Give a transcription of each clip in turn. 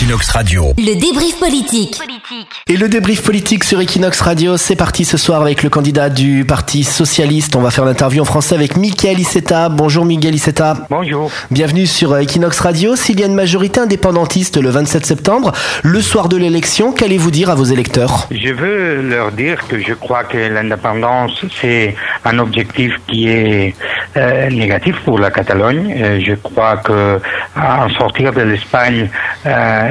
Equinox Radio. Le débrief politique. Et le débrief politique sur Equinox Radio, c'est parti ce soir avec le candidat du Parti Socialiste. On va faire l'interview en français avec Miguel Iceta. Bonjour Miguel Iceta. Bonjour. Bienvenue sur Equinox Radio. S'il y a une majorité indépendantiste le 27 septembre, le soir de l'élection, qu'allez-vous dire à vos électeurs? Je veux leur dire que je crois que l'indépendance, c'est un objectif qui est euh, négatif pour la Catalogne. Euh, je crois que en sortir de l'Espagne euh,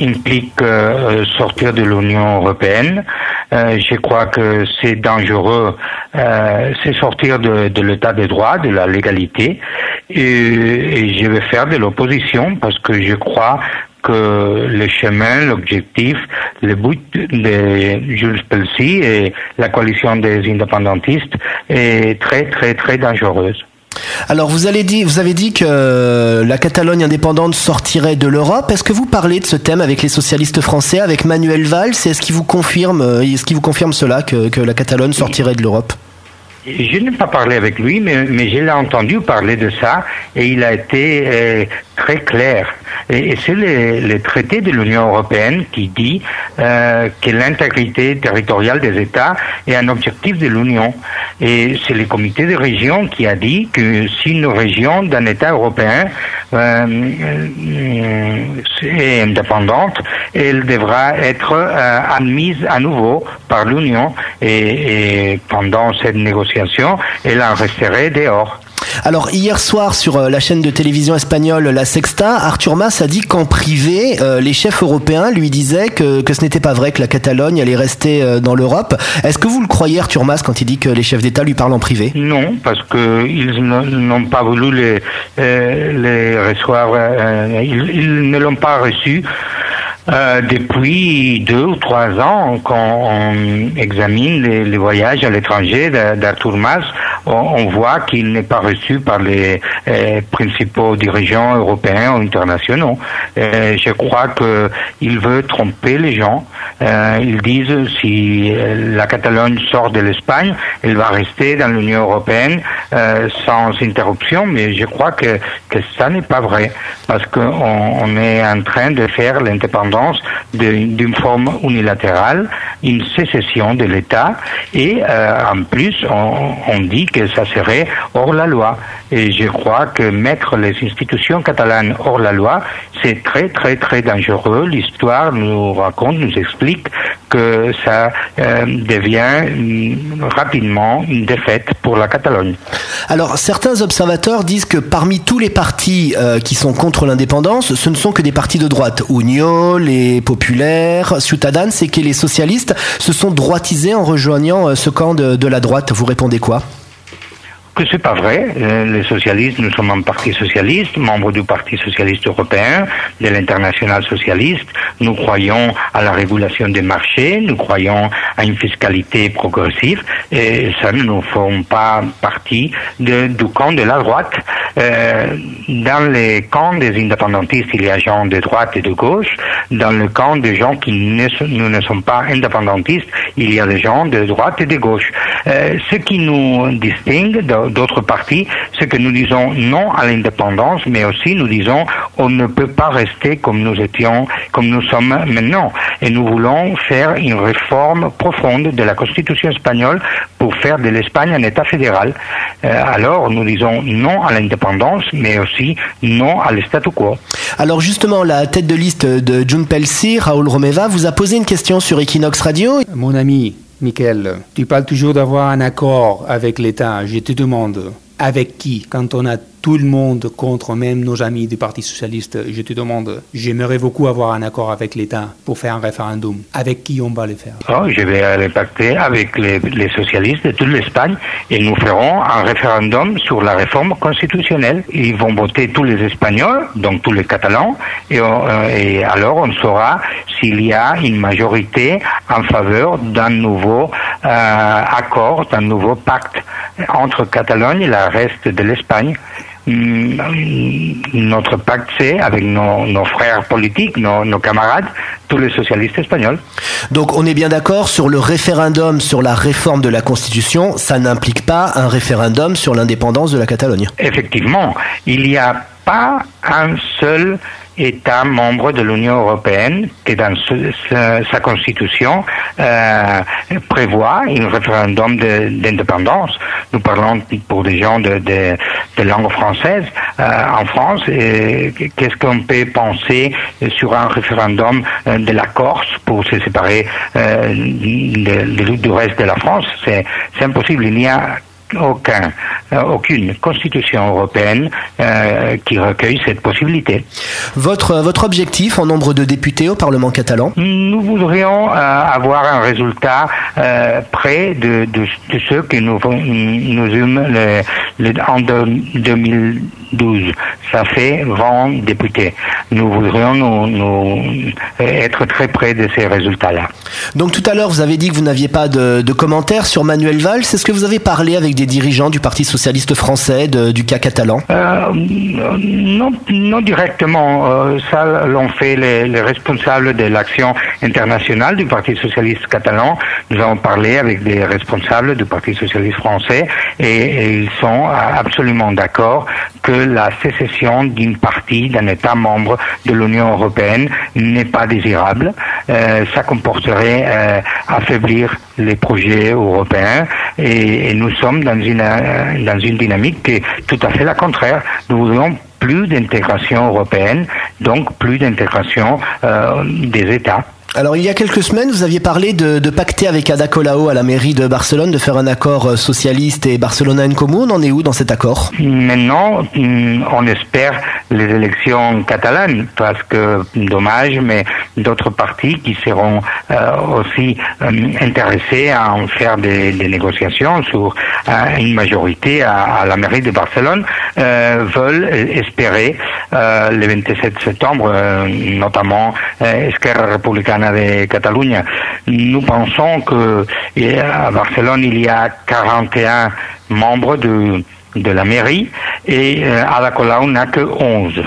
implique euh, sortir de l'Union européenne. Euh, je crois que c'est dangereux, euh, c'est sortir de, de l'état de droit, de la légalité. Et, et je vais faire de l'opposition parce que je crois que le chemin, l'objectif, le but de Jules Pelsi et la coalition des indépendantistes est très très très dangereuse. Alors vous, allez vous avez dit que la Catalogne indépendante sortirait de l'Europe. Est-ce que vous parlez de ce thème avec les socialistes français, avec Manuel Valls? Est-ce qu'il vous confirme, est-ce qu'il vous confirme cela que la Catalogne sortirait de l'Europe? Je n'ai pas parlé avec lui, mais, mais je l'ai entendu parler de ça et il a été euh, très clair. Et, c'est le, le, traité de l'Union européenne qui dit euh, que l'intégrité territoriale des États est un objectif de l'Union. Et c'est le comité de région qui a dit que si une région d'un État européen est indépendante, elle devra être euh, admise à nouveau par l'Union. Et, et pendant cette négociation, elle en resterait dehors. Alors hier soir sur euh, la chaîne de télévision espagnole La Sexta, Arthur Mas a dit qu'en privé, euh, les chefs européens lui disaient que, que ce n'était pas vrai que la Catalogne allait rester euh, dans l'Europe. Est-ce que vous le croyez Arthur Mas quand il dit que les chefs d'État lui parlent en privé? Non, parce que ils n'ont pas voulu les, les recevoir, ils, ils ne l'ont pas reçu. Euh, depuis deux ou trois ans, quand on examine les, voyages à l'étranger d'Arthur Mas, on, voit qu'il n'est pas reçu par les euh, principaux dirigeants européens ou internationaux. Euh, je crois qu'il veut tromper les gens. Ils disent si la Catalogne sort de l'Espagne, elle va rester dans l'Union européenne sans interruption, mais je crois que, ça n'est pas vrai, parce qu'on on est en train de faire l'indépendance d'une forme unilatérale, une sécession de l'État, et euh, en plus, on, on, dit que ça serait hors la loi. Et je crois que mettre les institutions catalanes hors la loi, c'est très, très, très dangereux. L'histoire nous raconte, nous explique que ça euh, devient rapidement une défaite pour la Catalogne. Alors, certains observateurs disent que parmi tous les partis euh, qui sont contre l'indépendance, ce ne sont que des partis de droite. Union, les populaires, Ciutadans, et que les socialistes se sont droitisés en rejoignant euh, ce camp de la droite. Vous répondez quoi? Que c'est pas vrai. Les socialistes, nous sommes un parti socialiste, membre du Parti socialiste européen, de l'international socialiste. Nous croyons à la régulation des marchés, nous croyons à une fiscalité progressive, et ça ne nous forme pas partie du camp de la droite. Euh, dans les camps des indépendantistes, il y a gens de droite et de gauche. Dans le camp des gens qui ne, nous ne sommes pas indépendantistes, il y a des gens de droite et de gauche. Euh, ce qui nous distingue d'autres partis, c'est que nous disons non à l'indépendance, mais aussi nous disons on ne peut pas rester comme nous étions, comme nous sommes maintenant. Et nous voulons faire une réforme profonde de la Constitution espagnole pour faire de l'Espagne un État fédéral. Euh, alors nous disons non à l'indépendance, mais aussi non à le statu quo. Alors justement, la tête de liste de June Pelsi, Raoul Romeva, vous a posé une question sur Equinox Radio. Mon ami, Michael, tu parles toujours d'avoir un accord avec l'État. Je te demande, avec qui Quand on a tout le monde contre même nos amis du Parti Socialiste, je te demande, j'aimerais beaucoup avoir un accord avec l'État pour faire un référendum. Avec qui on va le faire? Oh, Je vais le pacter avec les, socialistes de toute l'Espagne et nous ferons un référendum sur la réforme constitutionnelle. Ils vont voter tous les Espagnols, donc tous les Catalans, et, et alors on saura s'il y a une majorité en faveur d'un nouveau euh, accord, d'un nouveau pacte entre Catalogne et le reste de l'Espagne notre pacte, c'est avec nos, nos, frères politiques, nos, nos, camarades, tous les socialistes espagnols. Donc on est bien d'accord sur le référendum sur la réforme de la Constitution, ça n'implique pas un référendum sur l'indépendance de la Catalogne. Effectivement, il n'y a pas un seul État membre de l'Union européenne qui, dans sa, constitution, euh, prévoit un référendum d'indépendance. Nous parlons pour des gens de, langue française euh, en France. Qu'est-ce qu'on peut penser sur un référendum de la Corse pour se séparer du reste de la France? C'est impossible. Il n'y a aucun, euh, aucune constitution européenne euh, qui recueille cette possibilité. Votre, votre objectif en nombre de députés au Parlement catalan? Nous voudrions euh, avoir un résultat près de, de, de, ceux que nous, nous eûmes en 2012. Ça fait 20 députés. Nous voudrions nous, nous être très près de ces résultats-là. Donc tout à l'heure, vous avez dit que vous n'aviez pas de, de commentaires sur Manuel Valls. Est-ce que vous avez parlé avec des dirigeants du Parti socialiste français, du cas catalan euh, non, non directement. Euh, ça l'ont fait les, responsables de l'action internationale du Parti socialiste catalan. Nous avons parlé avec des responsables du Parti socialiste français et, ils sont absolument d'accord que la sécession d'une partie d'un État membre de l'Union européenne n'est pas désirable. Euh, ça comporterait affaiblir les projets européens et, nous sommes dans une, euh, dans une dynamique qui est tout à fait la contraire. Nous voulons plus d'intégration européenne, donc plus d'intégration euh, des États. Alors il y a quelques semaines, vous aviez parlé de, pacter avec Ada Colau à la mairie de Barcelone, de faire un accord euh, socialiste et Barcelona en commun. On en est où dans cet accord? Maintenant, mm, on espère les élections catalanes, parce que dommage, mais d'autres partis qui seront euh, aussi euh, intéressés à en faire des, négociations sur une majorité à, à, la mairie de Barcelone veulent espérer le 27 septembre, notamment Esquerra Republicana de Catalunya. Nous pensons que à Barcelone, il y a 41 membres de, de la mairie et euh, à la Colau n'a que 11.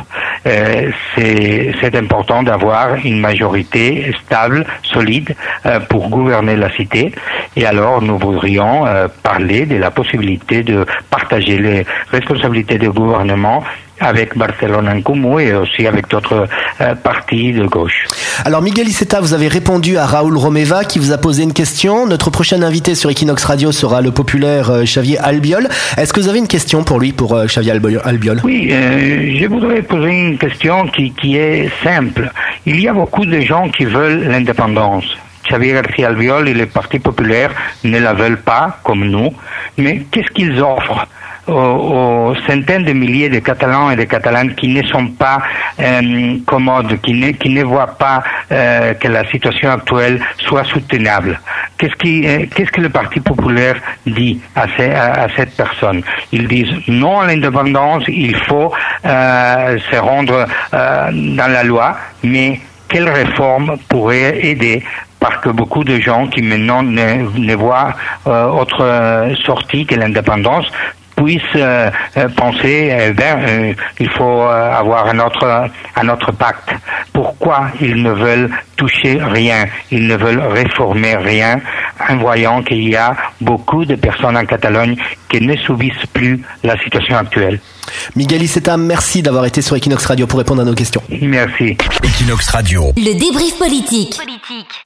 Euh, c'est important d'avoir une majorité stable, solide euh, pour gouverner la cité. Et alors nous voudrions parler de la possibilité de partager les responsabilités de gouvernement avec Barcelone en commun et aussi avec d'autres euh, partis de gauche. Alors Miguel Iceta, vous avez répondu à Raoul Romeva qui vous a posé une question. Notre prochain invité sur Equinox Radio sera le populaire euh, Xavier Albiol. Est-ce que vous avez une question pour lui, pour euh, Xavier Albiol Oui, je voudrais poser une question qui, qui est simple. Il y a beaucoup de gens qui veulent l'indépendance. Xavier García Albiol et les partis populaires ne la veulent pas, comme nous, mais qu'est-ce qu'ils offrent? Aux, centaines de milliers de Catalans et de Catalanes qui ne sont pas euh, commodes, qui ne, voient pas euh, que la situation actuelle soit soutenable. Qu'est-ce euh, que le Parti populaire dit à, cette personne? Ils disent non à l'indépendance, il faut se rendre dans la loi, mais quelle réforme pourrait aider? Parce que beaucoup de gens qui maintenant ne voient autre sortie que l'indépendance puissent euh, euh, penser, eh ben, euh, il faut avoir un autre, un autre pacte. Pourquoi ils ne veulent toucher rien, ils ne veulent réformer rien, en voyant qu'il y a beaucoup de personnes en Catalogne qui ne subissent plus la situation actuelle. Miguel Iceta, merci d'avoir été sur Equinox Radio pour répondre à nos questions. Merci. Equinox Radio. Le débrief politique. politique.